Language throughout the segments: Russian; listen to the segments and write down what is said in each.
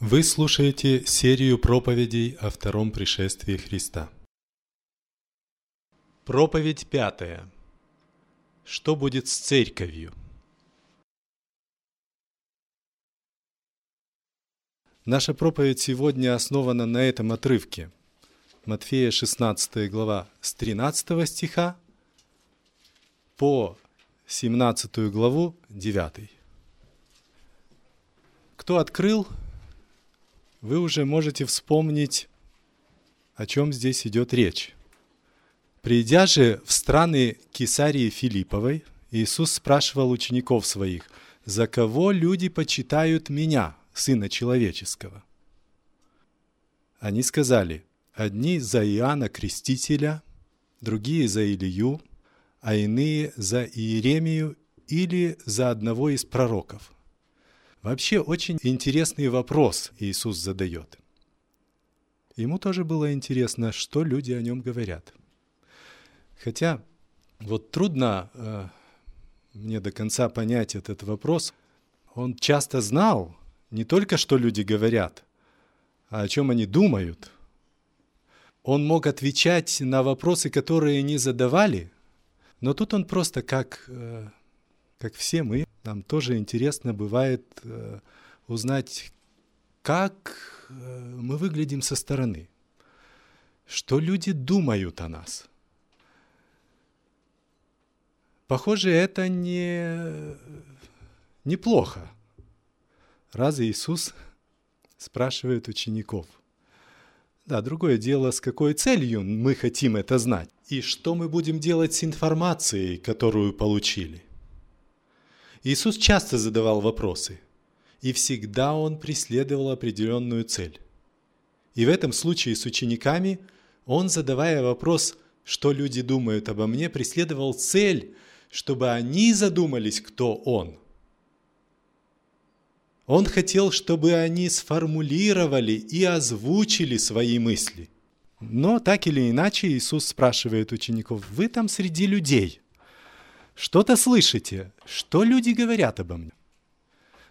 Вы слушаете серию проповедей о втором пришествии Христа. Проповедь пятая. Что будет с церковью? Наша проповедь сегодня основана на этом отрывке. Матфея 16 глава с 13 стиха по 17 главу 9. Кто открыл, вы уже можете вспомнить, о чем здесь идет речь. Придя же в страны Кесарии Филипповой, Иисус спрашивал учеников своих, «За кого люди почитают Меня, Сына Человеческого?» Они сказали, одни за Иоанна Крестителя, другие за Илью, а иные за Иеремию или за одного из пророков. Вообще очень интересный вопрос Иисус задает. Ему тоже было интересно, что люди о нем говорят. Хотя вот трудно э, мне до конца понять этот вопрос. Он часто знал не только, что люди говорят, а о чем они думают. Он мог отвечать на вопросы, которые не задавали, но тут он просто как, э, как все мы, нам тоже интересно бывает э, узнать, как э, мы выглядим со стороны, что люди думают о нас. Похоже, это не неплохо. Раз Иисус спрашивает учеников. Да, другое дело, с какой целью мы хотим это знать. И что мы будем делать с информацией, которую получили. Иисус часто задавал вопросы, и всегда Он преследовал определенную цель. И в этом случае с учениками Он, задавая вопрос, что люди думают обо мне, преследовал цель, чтобы они задумались, кто Он. Он хотел, чтобы они сформулировали и озвучили свои мысли. Но так или иначе Иисус спрашивает учеников, вы там среди людей – что-то слышите? Что люди говорят обо мне?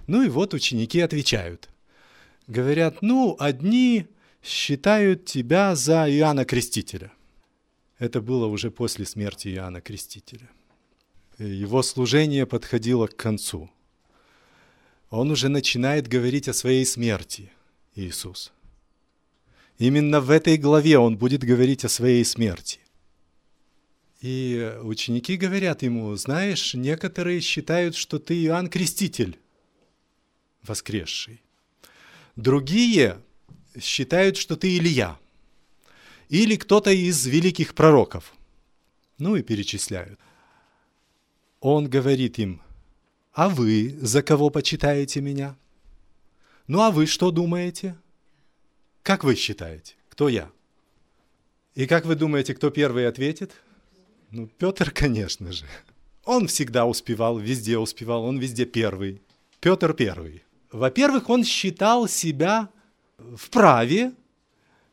Ну и вот ученики отвечают. Говорят, ну, одни считают тебя за Иоанна Крестителя. Это было уже после смерти Иоанна Крестителя. Его служение подходило к концу. Он уже начинает говорить о своей смерти, Иисус. Именно в этой главе он будет говорить о своей смерти. И ученики говорят ему, знаешь, некоторые считают, что ты Иоанн Креститель, воскресший. Другие считают, что ты Илья. Или кто-то из великих пророков. Ну и перечисляют. Он говорит им, а вы за кого почитаете меня? Ну а вы что думаете? Как вы считаете, кто я? И как вы думаете, кто первый ответит? Ну, Петр, конечно же. Он всегда успевал, везде успевал, он везде первый. Петр первый. Во-первых, он считал себя вправе,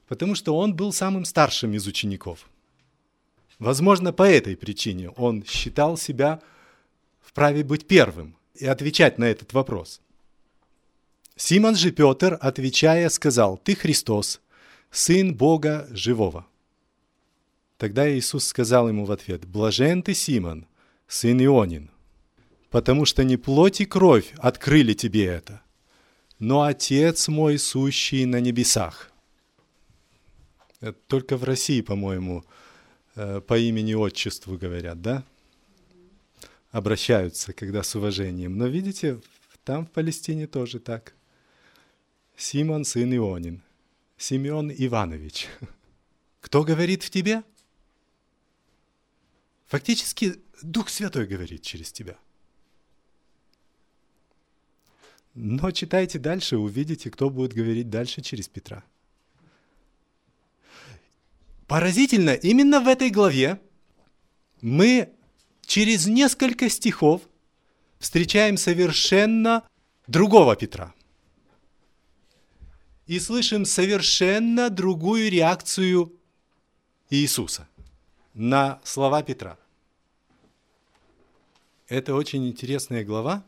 потому что он был самым старшим из учеников. Возможно, по этой причине он считал себя вправе быть первым и отвечать на этот вопрос. Симон же Петр, отвечая, сказал, «Ты Христос, Сын Бога Живого». Тогда Иисус сказал ему в ответ, «Блажен ты, Симон, сын Ионин, потому что не плоть и кровь открыли тебе это, но Отец мой, сущий на небесах». Это только в России, по-моему, э, по имени-отчеству говорят, да? Обращаются, когда с уважением. Но видите, там в Палестине тоже так. Симон, сын Ионин. Симеон Иванович. Кто говорит в тебе? Фактически Дух Святой говорит через тебя. Но читайте дальше, увидите, кто будет говорить дальше через Петра. Поразительно, именно в этой главе мы через несколько стихов встречаем совершенно другого Петра. И слышим совершенно другую реакцию Иисуса на слова Петра. Это очень интересная глава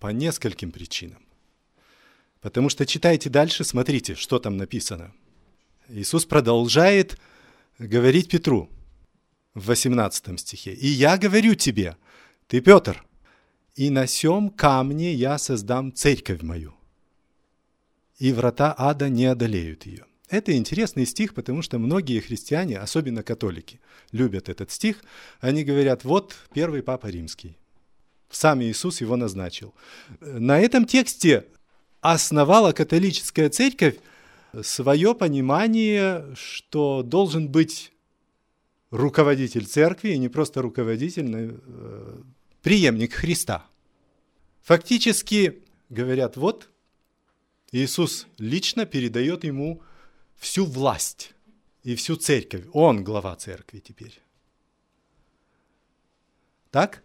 по нескольким причинам. Потому что читайте дальше, смотрите, что там написано. Иисус продолжает говорить Петру в 18 стихе. «И я говорю тебе, ты Петр, и на сем камне я создам церковь мою, и врата ада не одолеют ее». Это интересный стих, потому что многие христиане, особенно католики, любят этот стих. Они говорят, вот первый папа римский. Сам Иисус его назначил. На этом тексте основала католическая церковь свое понимание, что должен быть руководитель церкви, и не просто руководитель, но э, преемник Христа. Фактически говорят, вот Иисус лично передает ему всю власть и всю церковь. Он глава церкви теперь. Так?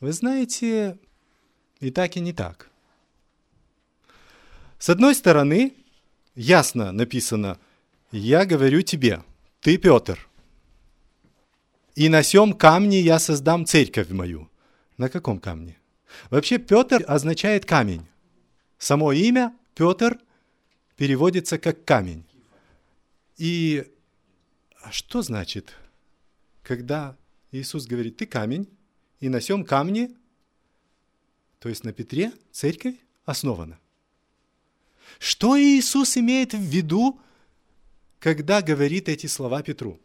Вы знаете, и так, и не так. С одной стороны, ясно написано, я говорю тебе, ты Петр, и на сем камне я создам церковь мою. На каком камне? Вообще Петр означает камень. Само имя Петр переводится как камень. И что значит, когда Иисус говорит, ты камень, и на сем камне, то есть на Петре, церковь основана? Что Иисус имеет в виду, когда говорит эти слова Петру?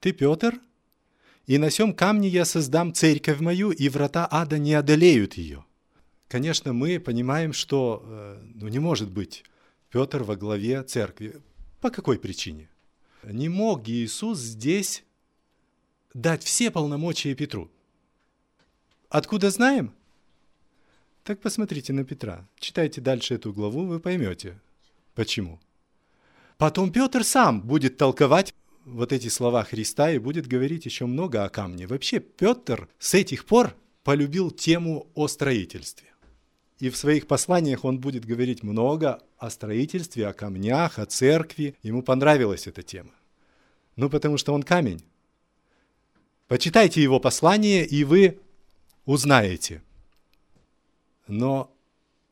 Ты, Петр, и на сем камне я создам церковь мою, и врата ада не одолеют ее. Конечно, мы понимаем, что э, ну, не может быть Петр во главе церкви. По какой причине? Не мог Иисус здесь дать все полномочия Петру. Откуда знаем? Так посмотрите на Петра. Читайте дальше эту главу, вы поймете, почему. Потом Петр сам будет толковать вот эти слова Христа и будет говорить еще много о камне. Вообще Петр с этих пор полюбил тему о строительстве. И в своих посланиях он будет говорить много о строительстве, о камнях, о церкви. Ему понравилась эта тема. Ну, потому что он камень. Почитайте его послание, и вы узнаете – но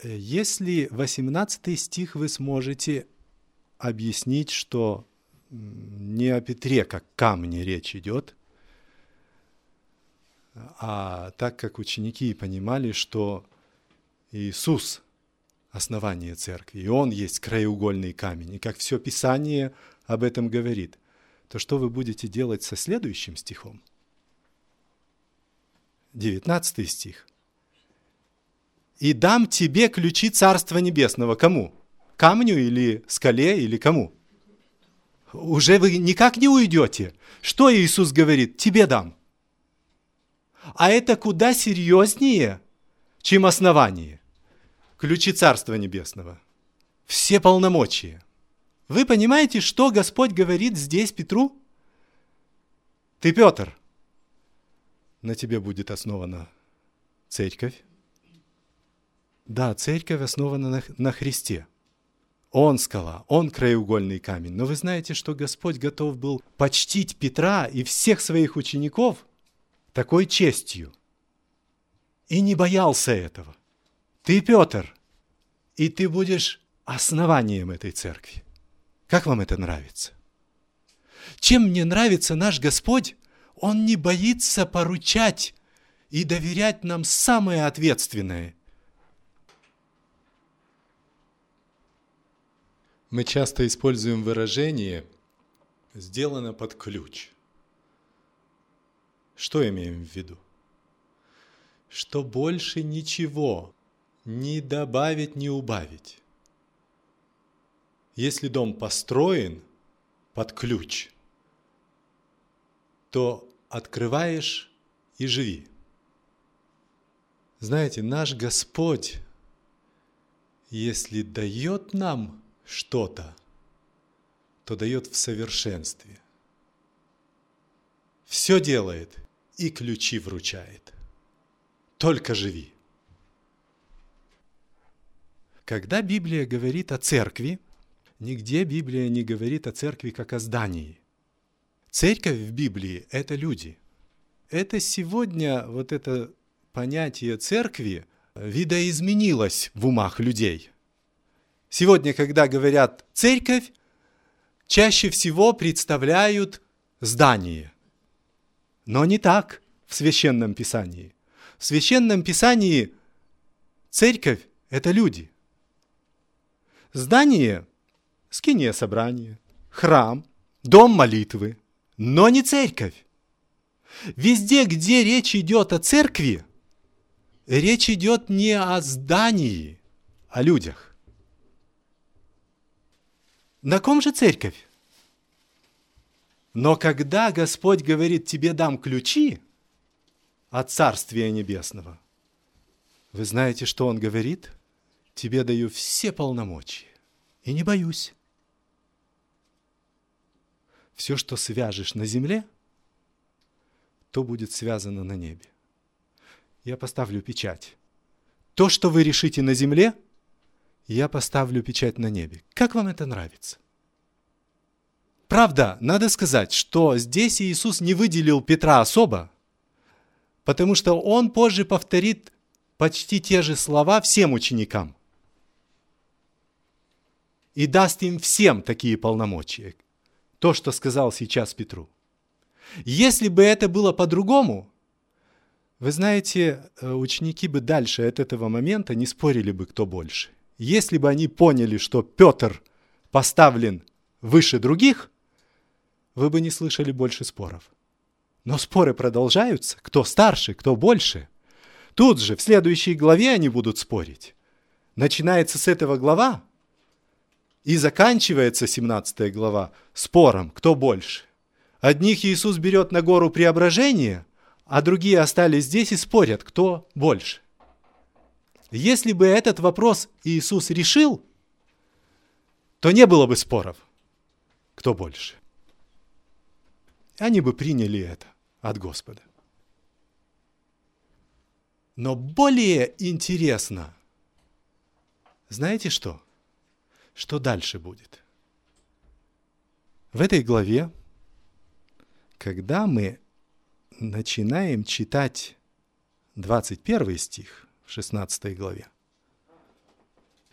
э, если 18 стих вы сможете объяснить, что не о Петре как камне речь идет, а так как ученики понимали, что Иисус – основание церкви, и Он есть краеугольный камень, и как все Писание об этом говорит, то что вы будете делать со следующим стихом? 19 стих и дам тебе ключи Царства Небесного. Кому? Камню или скале или кому? Уже вы никак не уйдете. Что Иисус говорит? Тебе дам. А это куда серьезнее, чем основание. Ключи Царства Небесного. Все полномочия. Вы понимаете, что Господь говорит здесь Петру? Ты, Петр, на тебе будет основана церковь, да, церковь основана на, на Христе. Он скала, он краеугольный камень. Но вы знаете, что Господь готов был почтить Петра и всех своих учеников такой честью. И не боялся этого. Ты, Петр, и ты будешь основанием этой церкви. Как вам это нравится? Чем мне нравится наш Господь? Он не боится поручать и доверять нам самое ответственное – Мы часто используем выражение «сделано под ключ». Что имеем в виду? Что больше ничего не добавить, не убавить. Если дом построен под ключ, то открываешь и живи. Знаете, наш Господь, если дает нам что-то, то дает в совершенстве. Все делает и ключи вручает. Только живи. Когда Библия говорит о церкви, нигде Библия не говорит о церкви как о здании. Церковь в Библии – это люди. Это сегодня вот это понятие церкви видоизменилось в умах людей. Сегодня, когда говорят «церковь», чаще всего представляют здание. Но не так в Священном Писании. В Священном Писании церковь – это люди. Здание – скиния собрания, храм, дом молитвы, но не церковь. Везде, где речь идет о церкви, речь идет не о здании, о людях. На ком же церковь? Но когда Господь говорит, тебе дам ключи от Царствия Небесного, вы знаете, что Он говорит? Тебе даю все полномочия и не боюсь. Все, что свяжешь на земле, то будет связано на небе. Я поставлю печать. То, что вы решите на земле, я поставлю печать на небе. Как вам это нравится? Правда, надо сказать, что здесь Иисус не выделил Петра особо, потому что он позже повторит почти те же слова всем ученикам и даст им всем такие полномочия. То, что сказал сейчас Петру. Если бы это было по-другому, вы знаете, э, ученики бы дальше от этого момента не спорили бы, кто больше. Если бы они поняли, что Петр поставлен выше других, вы бы не слышали больше споров. Но споры продолжаются, кто старше, кто больше. Тут же, в следующей главе они будут спорить. Начинается с этого глава и заканчивается 17 глава спором, кто больше. Одних Иисус берет на гору преображения, а другие остались здесь и спорят, кто больше. Если бы этот вопрос Иисус решил, то не было бы споров, кто больше они бы приняли это от Господа. Но более интересно, знаете что? Что дальше будет? В этой главе, когда мы начинаем читать 21 стих в 16 главе,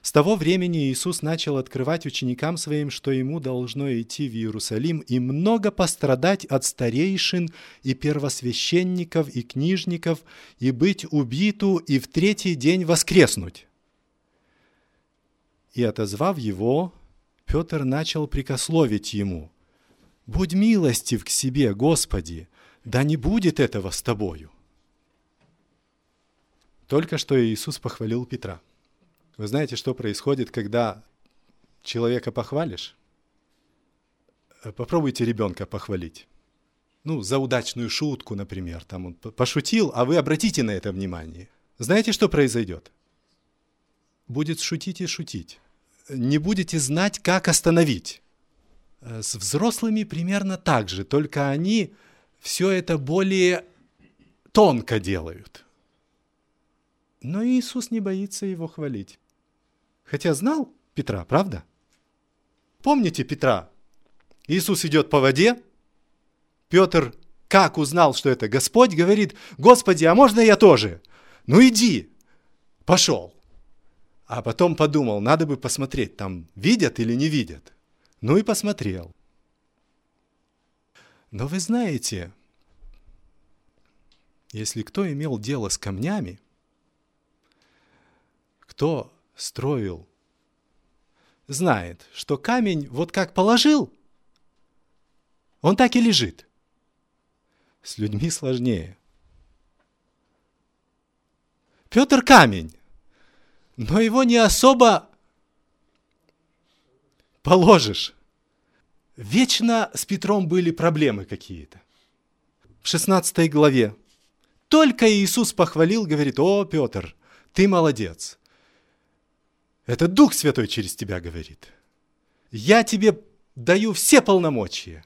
с того времени Иисус начал открывать ученикам своим, что ему должно идти в Иерусалим и много пострадать от старейшин и первосвященников и книжников, и быть убиту, и в третий день воскреснуть. И отозвав его, Петр начал прикословить ему, «Будь милостив к себе, Господи, да не будет этого с тобою». Только что Иисус похвалил Петра – вы знаете, что происходит, когда человека похвалишь? Попробуйте ребенка похвалить. Ну, за удачную шутку, например. Там он пошутил, а вы обратите на это внимание. Знаете, что произойдет? Будет шутить и шутить. Не будете знать, как остановить. Э, с взрослыми примерно так же, только они все это более тонко делают. Но Иисус не боится его хвалить. Хотя знал Петра, правда? Помните Петра? Иисус идет по воде. Петр, как узнал, что это Господь, говорит, Господи, а можно я тоже? Ну иди. Пошел. А потом подумал, надо бы посмотреть, там видят или не видят. Ну и посмотрел. Но вы знаете, если кто имел дело с камнями, кто строил, знает, что камень вот как положил, он так и лежит. С людьми сложнее. Петр камень, но его не особо положишь. Вечно с Петром были проблемы какие-то. В 16 главе только Иисус похвалил, говорит, о, Петр, ты молодец. Это Дух Святой через тебя говорит. Я тебе даю все полномочия.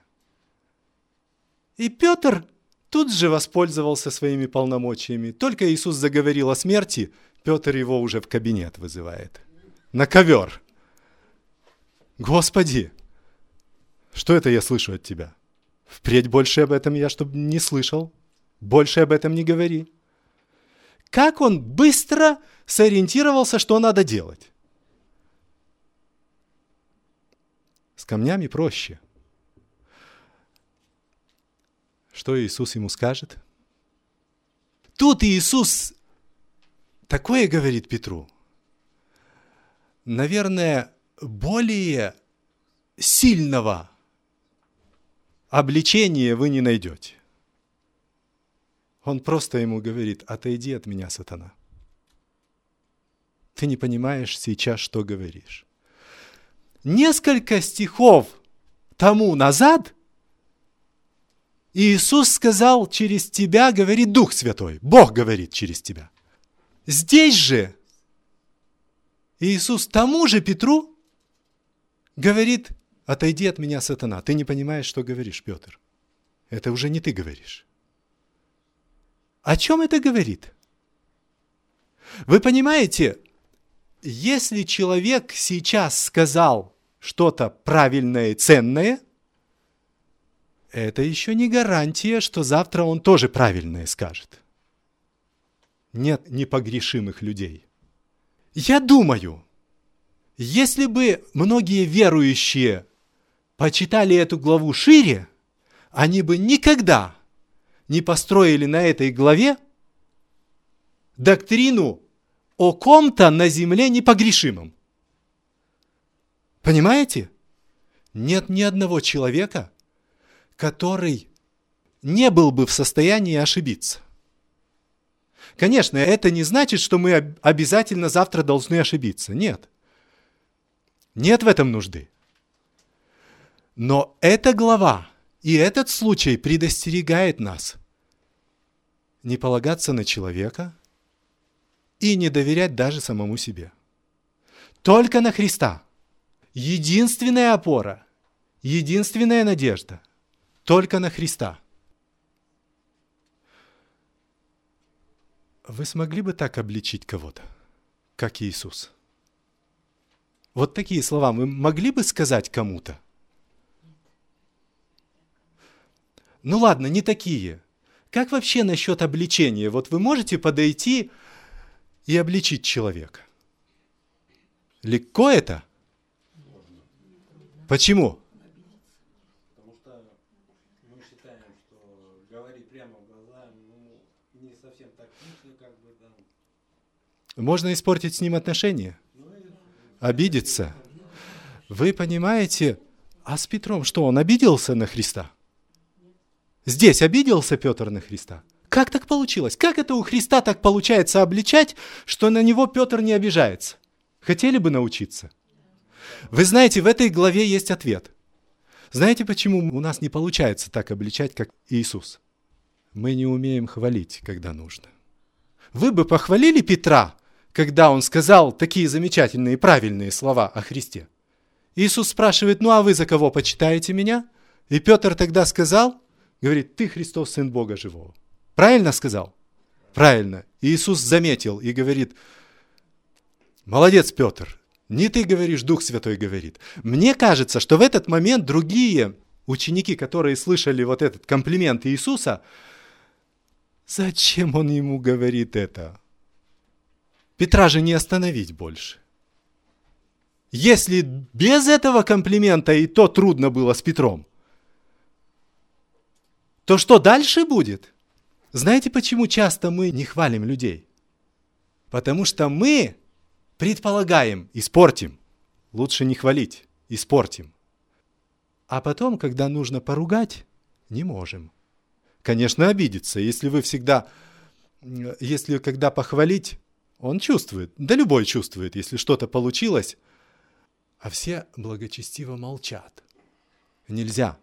И Петр тут же воспользовался своими полномочиями. Только Иисус заговорил о смерти, Петр его уже в кабинет вызывает. На ковер. Господи, что это я слышу от тебя? Впредь больше об этом я, чтобы не слышал. Больше об этом не говори. как он быстро сориентировался, что надо делать. С камнями проще. Что Иисус ему скажет? Тут Иисус такое говорит Петру. Наверное, более сильного обличения вы не найдете. Он просто ему говорит, отойди от меня, сатана. Ты не понимаешь сейчас, что говоришь. Несколько стихов тому назад Иисус сказал, через тебя говорит Дух Святой. Бог говорит через тебя. Здесь же Иисус тому же Петру говорит, отойди от меня, сатана. Ты не понимаешь, что говоришь, Петр. Это уже не ты говоришь. О чем это говорит? Вы понимаете, если человек сейчас сказал что-то правильное и ценное, это еще не гарантия, что завтра он тоже правильное скажет. Нет непогрешимых людей. Я думаю, если бы многие верующие почитали эту главу шире, они бы никогда не построили на этой главе доктрину о ком-то на земле непогрешимом. Понимаете? Нет ни одного человека, который не был бы в состоянии ошибиться. Конечно, это не значит, что мы обязательно завтра должны ошибиться. Нет. Нет в этом нужды. Но эта глава и этот случай предостерегает нас не полагаться на человека и не доверять даже самому себе. Только на Христа. Единственная опора, единственная надежда. Только на Христа. Вы смогли бы так обличить кого-то, как Иисус? Вот такие слова мы могли бы сказать кому-то? Ну ладно, не такие – как вообще насчет обличения? Вот вы можете подойти и обличить человека? Легко это? Почему? Потому что мы считаем, что говорить прямо в глаза ну, не совсем тактично, как бы, да. Можно испортить с ним отношения? Обидеться? Вы понимаете, а с Петром что, он обиделся на Христа? Здесь обиделся Петр на Христа. Как так получилось? Как это у Христа так получается обличать, что на него Петр не обижается? Хотели бы научиться? Вы знаете, в этой главе есть ответ. Знаете, почему у нас не получается так обличать, как Иисус? Мы не умеем хвалить, когда нужно. Вы бы похвалили Петра, когда он сказал такие замечательные и правильные слова о Христе. Иисус спрашивает, ну а вы за кого почитаете меня? И Петр тогда сказал, говорит, ты Христос, Сын Бога Живого. Правильно сказал? Правильно. Иисус заметил и говорит, молодец, Петр, не ты говоришь, Дух Святой говорит. Мне кажется, что в этот момент другие ученики, которые слышали вот этот комплимент Иисуса, зачем он ему говорит это? Петра же не остановить больше. Если без этого комплимента и то трудно было с Петром, то что дальше будет? Знаете, почему часто мы не хвалим людей? Потому что мы предполагаем, испортим. Лучше не хвалить, испортим. А потом, когда нужно поругать, не можем. Конечно, обидеться, если вы всегда, если когда похвалить, он чувствует, да любой чувствует, если что-то получилось, а все благочестиво молчат. Нельзя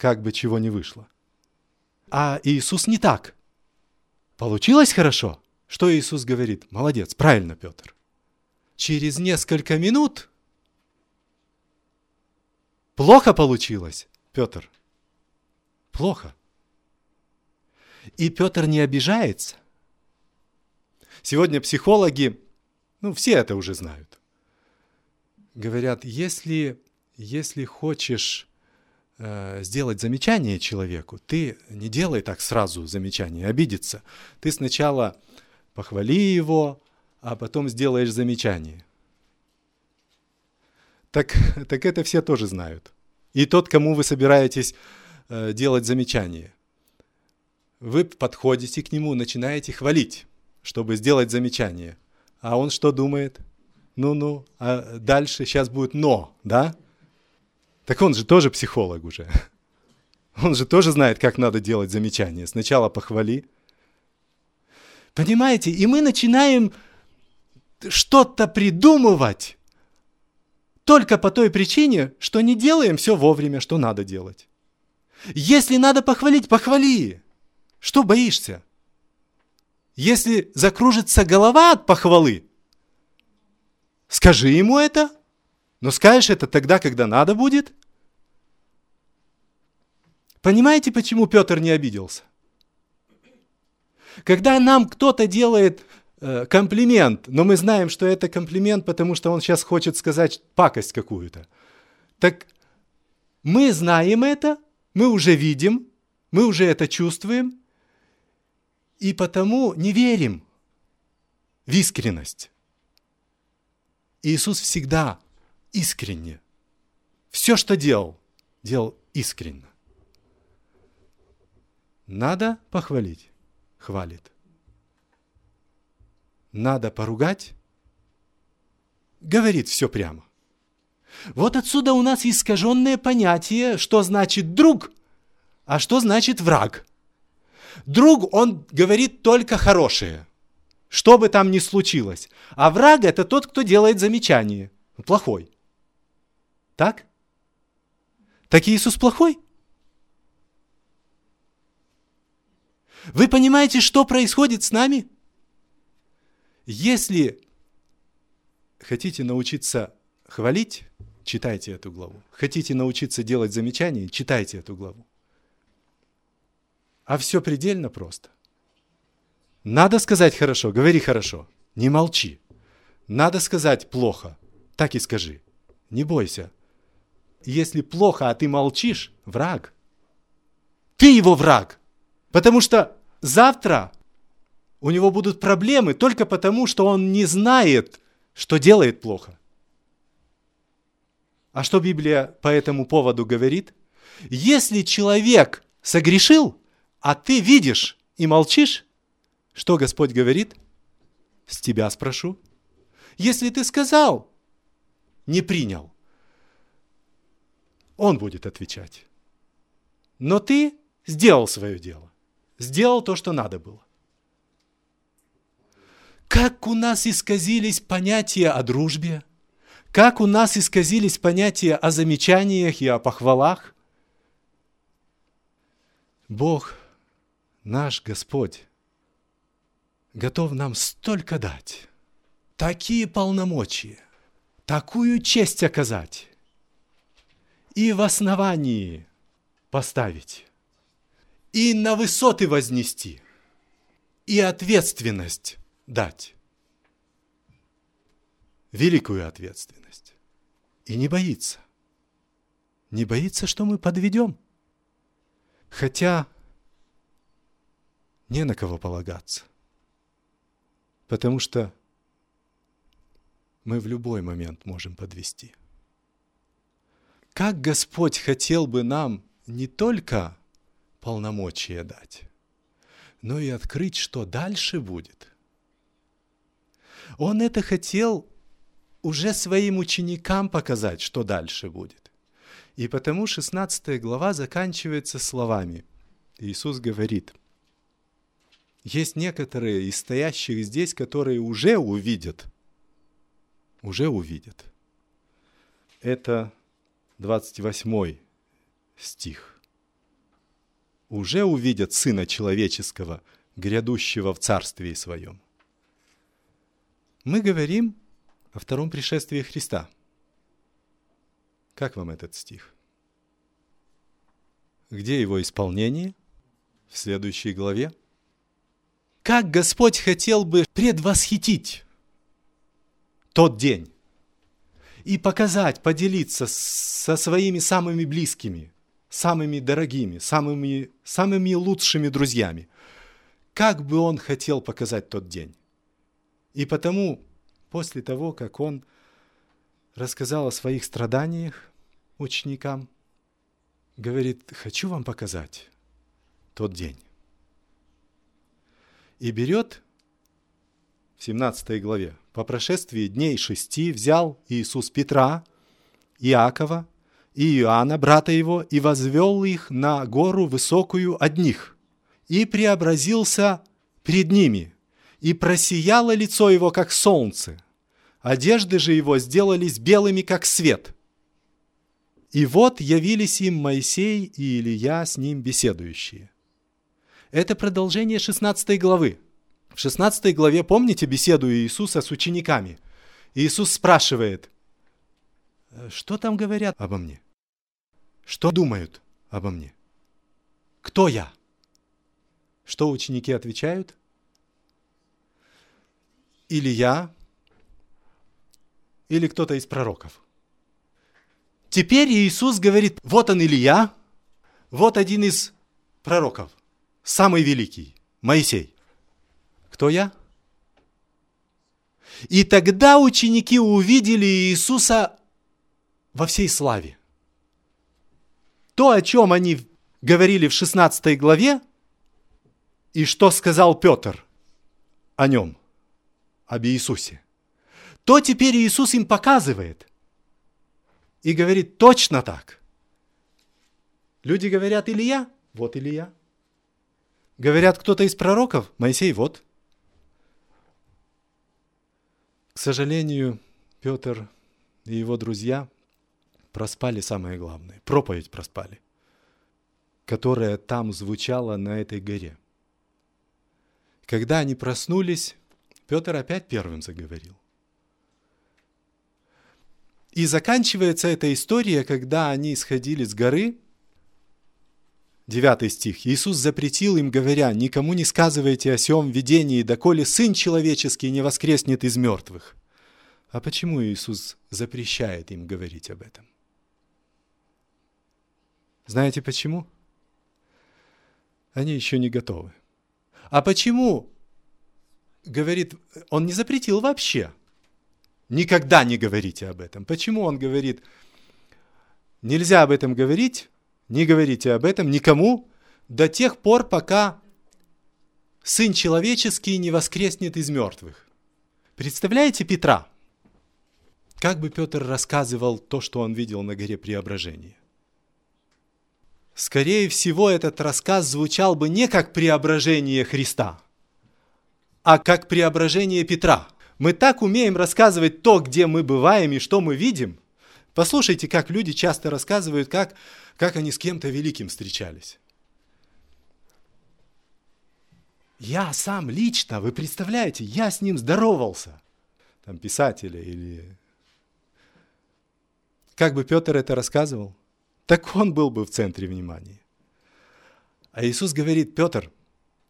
как бы чего не вышло. А Иисус не так. Получилось хорошо? Что Иисус говорит? Молодец, правильно, Петр. Через несколько минут плохо получилось, Петр. Плохо. И Петр не обижается. Сегодня психологи, ну все это уже знают, говорят, если, если хочешь э, сделать замечание человеку, ты не делай так сразу замечание, обидится. Ты сначала похвали его, а потом сделаешь замечание. Так, так это все тоже знают. И тот, кому вы собираетесь э, делать замечание. Вы подходите к нему, начинаете хвалить, чтобы сделать замечание. А он что думает? Ну-ну, а дальше сейчас будет но, да? Так он же тоже психолог уже. Он же тоже знает, как надо делать замечания. Сначала похвали. Понимаете? И мы начинаем что-то придумывать только по той причине, что не делаем все вовремя, что надо делать. Если надо похвалить, похвали. Что боишься? Если закружится голова от похвалы, скажи ему это, но скажешь это тогда, когда надо будет. Понимаете, почему Петр не обиделся? Когда нам кто-то делает э, комплимент, но мы знаем, что это комплимент, потому что он сейчас хочет сказать пакость какую-то, так мы знаем это, мы уже видим, мы уже это чувствуем, и потому не верим в искренность. Иисус всегда искренне. Все, что делал, делал искренне. Надо похвалить, хвалит. Надо поругать, говорит все прямо. Вот отсюда у нас искаженное понятие, что значит друг, а что значит враг. Друг, он говорит только хорошее, что бы там ни случилось. А враг это тот, кто делает замечание. Плохой. Так? Так Иисус плохой? Вы понимаете, что происходит с нами? Если хотите научиться хвалить, читайте эту главу. Хотите научиться делать замечания, читайте эту главу. А все предельно просто. Надо сказать хорошо, говори хорошо, не молчи. Надо сказать плохо, так и скажи. Не бойся. Если плохо, а ты молчишь, враг. Ты его враг. Потому что завтра у него будут проблемы только потому, что он не знает, что делает плохо. А что Библия по этому поводу говорит? Если человек согрешил, а ты видишь и молчишь, что Господь говорит? С тебя спрошу. Если ты сказал, не принял, он будет отвечать. Но ты сделал свое дело сделал то, что надо было. Как у нас исказились понятия о дружбе, как у нас исказились понятия о замечаниях и о похвалах. Бог, наш Господь, готов нам столько дать, такие полномочия, такую честь оказать и в основании поставить и на высоты вознести, и ответственность дать. Великую ответственность. И не боится. Не боится, что мы подведем. Хотя не на кого полагаться. Потому что мы в любой момент можем подвести. Как Господь хотел бы нам не только полномочия дать, но и открыть, что дальше будет. Он это хотел уже своим ученикам показать, что дальше будет. И потому 16 глава заканчивается словами. Иисус говорит, есть некоторые из стоящих здесь, которые уже увидят, уже увидят. Это 28 стих уже увидят Сына Человеческого, грядущего в Царстве Своем. Мы говорим о втором пришествии Христа. Как вам этот стих? Где его исполнение? В следующей главе. Как Господь хотел бы предвосхитить тот день и показать, поделиться со своими самыми близкими – самыми дорогими, самыми, самыми лучшими друзьями. Как бы он хотел показать тот день. И потому, после того, как он рассказал о своих страданиях ученикам, говорит, хочу вам показать тот день. И берет в 17 главе, по прошествии дней шести взял Иисус Петра, Иакова и Иоанна, брата его, и возвел их на гору высокую одних, и преобразился пред ними, и просияло лицо его, как солнце, одежды же его сделались белыми, как свет. И вот явились им Моисей и Илья с ним беседующие. Это продолжение 16 главы. В 16 главе, помните беседу Иисуса с учениками? Иисус спрашивает, что там говорят обо мне? Что думают обо мне? Кто я? Что ученики отвечают? Или я, или кто-то из пророков. Теперь Иисус говорит, вот он Илья, вот один из пророков, самый великий, Моисей. Кто я? И тогда ученики увидели Иисуса во всей славе. То, о чем они говорили в 16 главе, и что сказал Петр о нем, об Иисусе, то теперь Иисус им показывает и говорит точно так. Люди говорят Илья, вот Илья. Говорят кто-то из пророков, Моисей, вот. К сожалению, Петр и его друзья проспали самое главное. Проповедь проспали, которая там звучала на этой горе. Когда они проснулись, Петр опять первым заговорил. И заканчивается эта история, когда они сходили с горы, 9 стих. Иисус запретил им, говоря, «Никому не сказывайте о сем видении, доколе Сын Человеческий не воскреснет из мертвых». А почему Иисус запрещает им говорить об этом? Знаете почему? Они еще не готовы. А почему? Говорит, он не запретил вообще. Никогда не говорите об этом. Почему он говорит, нельзя об этом говорить, не говорите об этом никому до тех пор, пока Сын Человеческий не воскреснет из мертвых. Представляете Петра? Как бы Петр рассказывал то, что он видел на горе Преображения? скорее всего, этот рассказ звучал бы не как преображение Христа, а как преображение Петра. Мы так умеем рассказывать то, где мы бываем и что мы видим. Послушайте, как люди часто рассказывают, как, как они с кем-то великим встречались. Я сам лично, вы представляете, я с ним здоровался. Там писатели или... Как бы Петр это рассказывал? так он был бы в центре внимания. А Иисус говорит, Петр,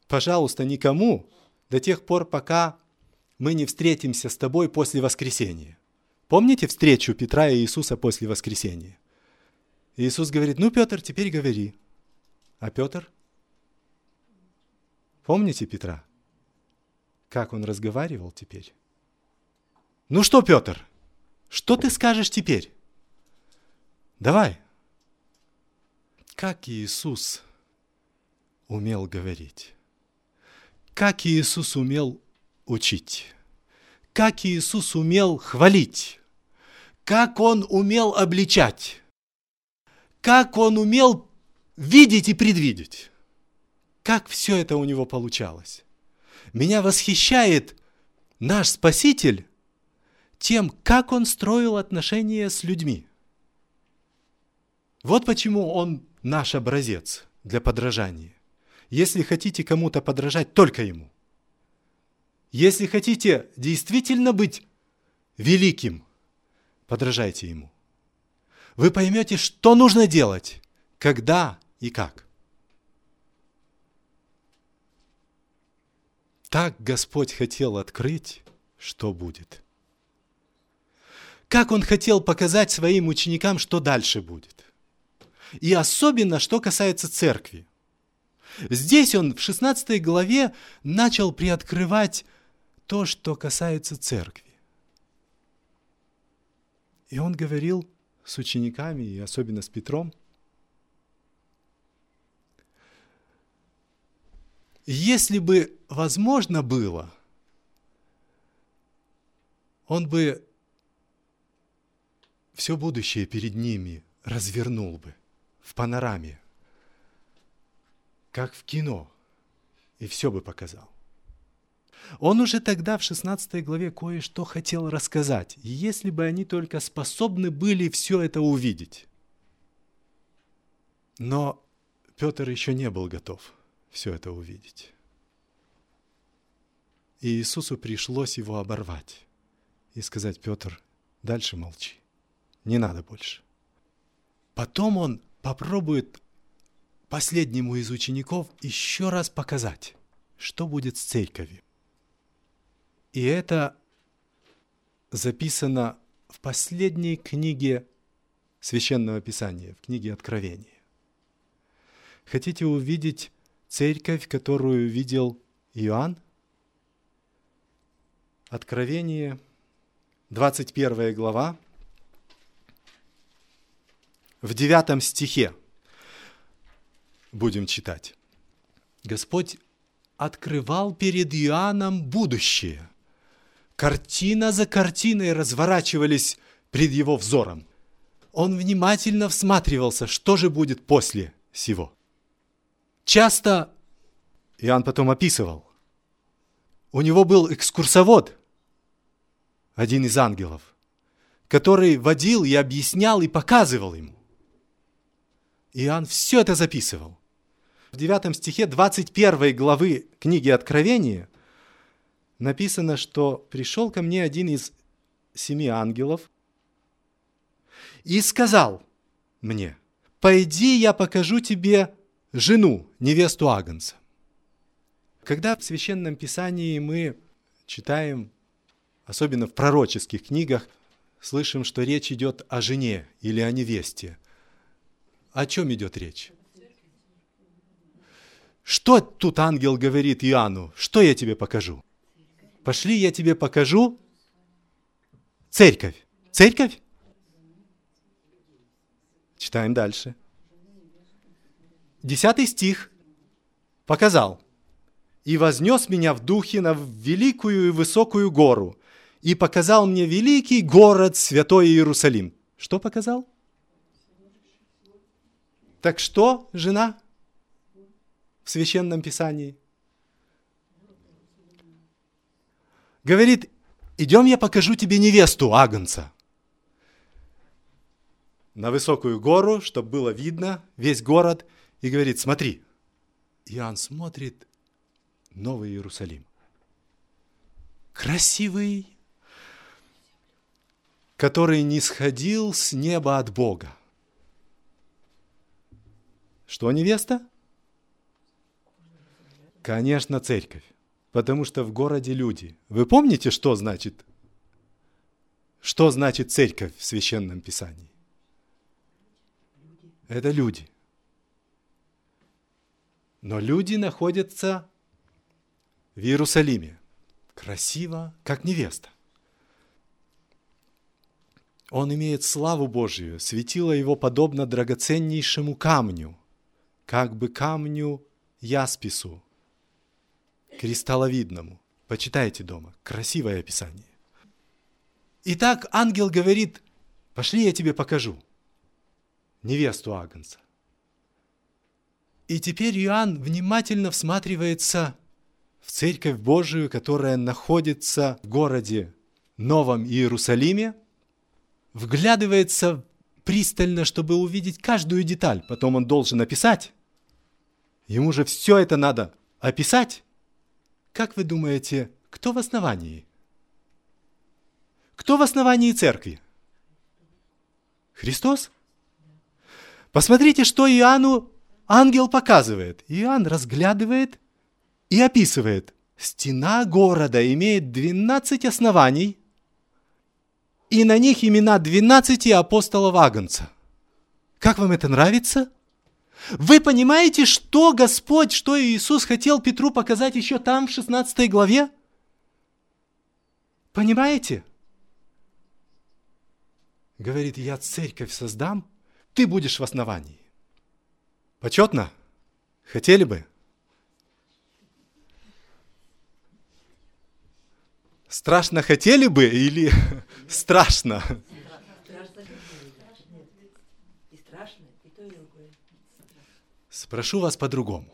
пожалуйста, никому до тех пор, пока мы не встретимся с тобой после воскресения. Помните встречу Петра и Иисуса после воскресения? Иисус говорит, ну, Петр, теперь говори. А Петр? Помните Петра? Как он разговаривал теперь? Ну что, Петр, что ты скажешь теперь? Давай, как Иисус умел говорить, как Иисус умел учить, как Иисус умел хвалить, как Он умел обличать, как Он умел видеть и предвидеть, как все это у Него получалось. Меня восхищает наш Спаситель тем, как Он строил отношения с людьми. Вот почему Он наш образец для подражания. Если хотите кому-то подражать, только ему. Если хотите действительно быть великим, подражайте ему. Вы поймете, что нужно делать, когда и как. Так Господь хотел открыть, что будет. Как Он хотел показать своим ученикам, что дальше будет – И особенно, что касается церкви. Здесь он в 16 главе начал приоткрывать то, что касается церкви. И он говорил с учениками, и особенно с Петром, если бы возможно было, он бы все будущее перед ними развернул бы в панораме, как в кино, и все бы показал. Он уже тогда в 16 главе кое-что хотел рассказать, если бы они только способны были все это увидеть. Но Петр еще не был готов все это увидеть. И Иисусу пришлось его оборвать и сказать, Петр, дальше молчи, не надо больше. Потом он попробует последнему из учеников еще раз показать, что будет с церковью. И это записано в последней книге Священного Писания, в книге Откровения. Хотите увидеть церковь, которую видел Иоанн? Откровение, 21 глава, в 9 стихе будем читать. Господь открывал перед Иоанном будущее – Картина за картиной разворачивались пред его взором. Он внимательно всматривался, что же будет после сего. Часто Иоанн потом описывал. У него был экскурсовод, один из ангелов, который водил и объяснял и показывал ему. Иоанн все это записывал. В 9 стихе 21 главы книги Откровения – написано, что пришел ко мне один из семи ангелов и сказал мне, пойди, я покажу тебе жену, невесту Агнца. Когда в Священном Писании мы читаем, особенно в пророческих книгах, слышим, что речь идет о жене или о невесте, о чем идет речь? Что тут ангел говорит Иоанну? Что я тебе покажу? Пошли, я тебе покажу церковь. Церковь? Читаем дальше. Десятый стих показал. «И вознес меня в духе на великую и высокую гору, и показал мне великий город, святой Иерусалим». Что показал? Так что, жена, в священном писании? Говорит, идем я покажу тебе невесту Агнца. На высокую гору, чтобы было видно весь город, и говорит, смотри. Иоанн смотрит Новый Иерусалим. Красивый, который не сходил с неба от Бога. Что невеста? Конечно, церковь потому что в городе люди. Вы помните, что значит? Что значит церковь в священном писании? Это люди. Но люди находятся в Иерусалиме. Красиво, как невеста. Он имеет славу Божию, светило его подобно драгоценнейшему камню, как бы камню яспису, кристалловидному. Почитайте дома. Красивое описание. Итак, ангел говорит, пошли я тебе покажу невесту Агнца. И теперь Иоанн внимательно всматривается в Церковь Божию, которая находится в городе Новом Иерусалиме, вглядывается пристально, чтобы увидеть каждую деталь. Потом он должен описать. Ему же все это надо описать. Как вы думаете, кто в основании? Кто в основании церкви? Христос? Посмотрите, что Иоанну ангел показывает. Иоанн разглядывает и описывает. Стена города имеет 12 оснований, и на них имена 12 апостолов Агнца. Как вам это нравится? Вы понимаете, что Господь, что Иисус хотел Петру показать еще там, в 16 главе? Понимаете? Говорит, я церковь создам, ты будешь в основании. Почетно? Хотели бы? Страшно хотели бы или страшно? Спрошу вас по-другому.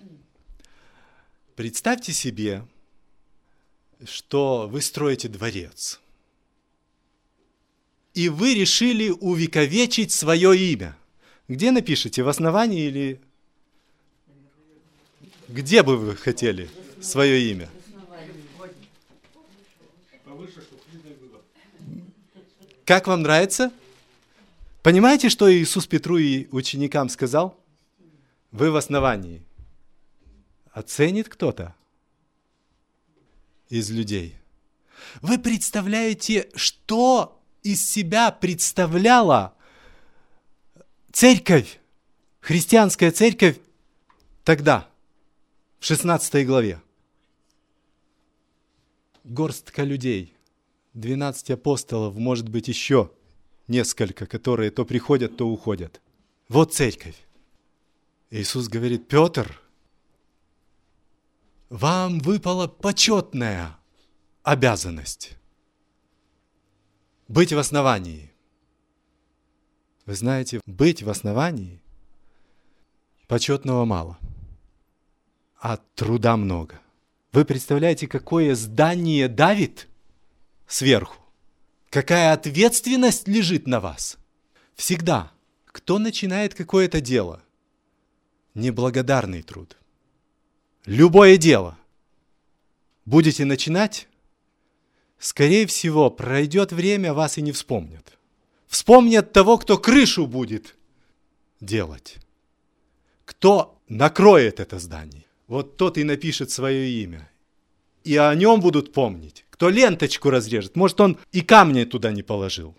Представьте себе, что вы строите дворец, и вы решили увековечить свое имя. Где напишите, в основании или где бы вы хотели свое имя? Как вам нравится? Понимаете, что Иисус Петру и ученикам сказал? Вы в основании. Оценит кто-то из людей. Вы представляете, что из себя представляла церковь, христианская церковь тогда, в 16 главе. Горстка людей – 12 апостолов, может быть, еще несколько, которые то приходят, то уходят. Вот церковь. Иисус говорит, Петр, вам выпала почетная обязанность быть в основании. Вы знаете, быть в основании почетного мало, а труда много. Вы представляете, какое здание давит – сверху. Какая ответственность лежит на вас? Всегда, кто начинает какое-то дело, неблагодарный труд. Любое дело будете начинать, скорее всего, пройдет время, вас и не вспомнят. Вспомнят того, кто крышу будет делать. Кто накроет это здание. Вот тот и напишет свое имя. И о нем будут помнить кто ленточку разрежет. Может, он и камни туда не положил.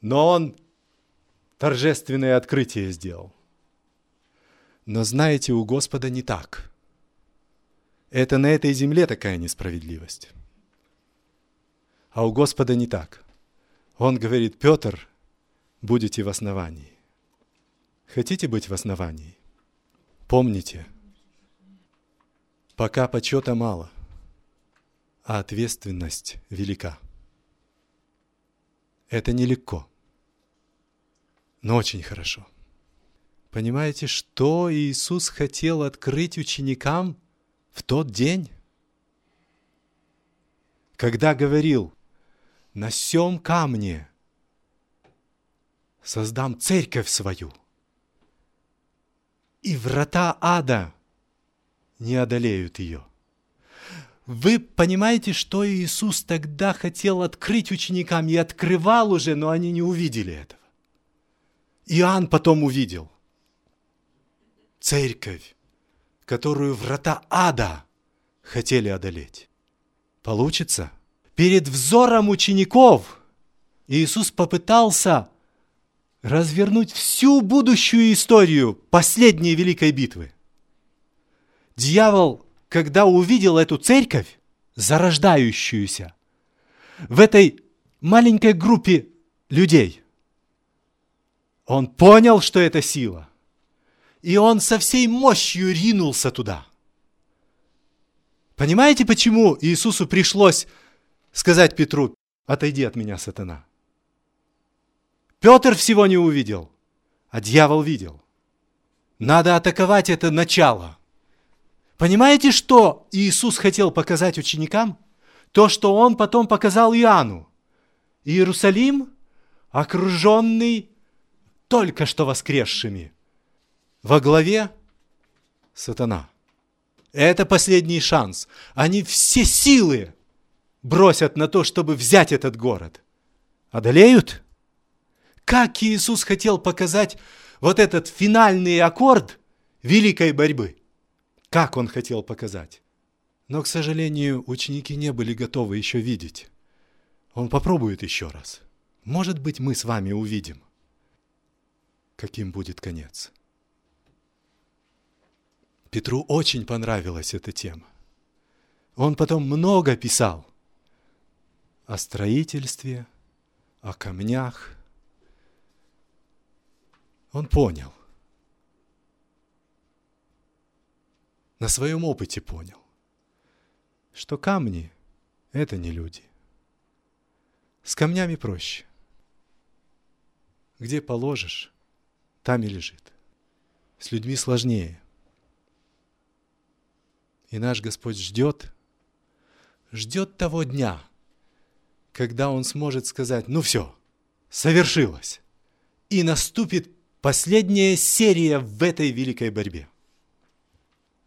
Но он торжественное открытие сделал. Но знаете, у Господа не так. Это на этой земле такая несправедливость. А у Господа не так. Он говорит, Петр, будете в основании. Хотите быть в основании? Помните, пока почета мало, а ответственность велика. Это нелегко, но очень хорошо. Понимаете, что Иисус хотел открыть ученикам в тот день? Когда говорил, на сем камне создам церковь свою, и врата ада не одолеют ее – вы понимаете, что Иисус тогда хотел открыть ученикам и открывал уже, но они не увидели этого. Иоанн потом увидел. Церковь, которую врата ада хотели одолеть. Получится? Перед взором учеников Иисус попытался развернуть всю будущую историю последней великой битвы. Дьявол когда увидел эту церковь, зарождающуюся, в этой маленькой группе людей, он понял, что это сила. И он со всей мощью ринулся туда. Понимаете, почему Иисусу пришлось сказать Петру, отойди от меня, сатана? Петр всего не увидел, а дьявол видел. Надо атаковать это начало – Понимаете, что Иисус хотел показать ученикам? То, что Он потом показал Иоанну. Иерусалим, окруженный только что воскресшими. Во главе сатана. Это последний шанс. Они все силы бросят на то, чтобы взять этот город. Одолеют? Как Иисус хотел показать вот этот финальный аккорд великой борьбы – как он хотел показать. Но, к сожалению, ученики не были готовы еще видеть. Он попробует еще раз. Может быть, мы с вами увидим. каким будет конец. Петру очень понравилась эта тема. Он потом много писал о строительстве, о камнях. Он понял. На своем опыте понял, что камни – это не люди. С камнями проще. Где положишь, там и лежит. С людьми сложнее. И наш Господь ждет, ждет того дня, когда Он сможет сказать, ну все, совершилось. И наступит последняя серия в этой великой борьбе.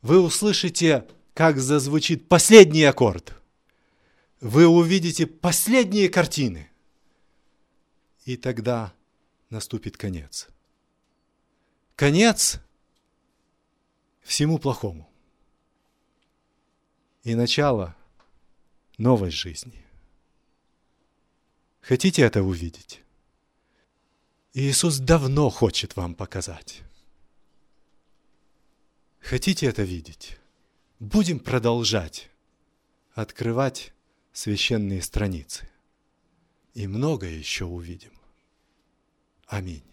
Вы услышите, как зазвучит последний аккорд. Вы увидите последние картины. И тогда наступит конец. Конец всему плохому. И начало новой жизни. Хотите это увидеть? Иисус давно хочет вам показать. Хотите это видеть? Будем продолжать открывать священные страницы. И многое еще увидим. Аминь.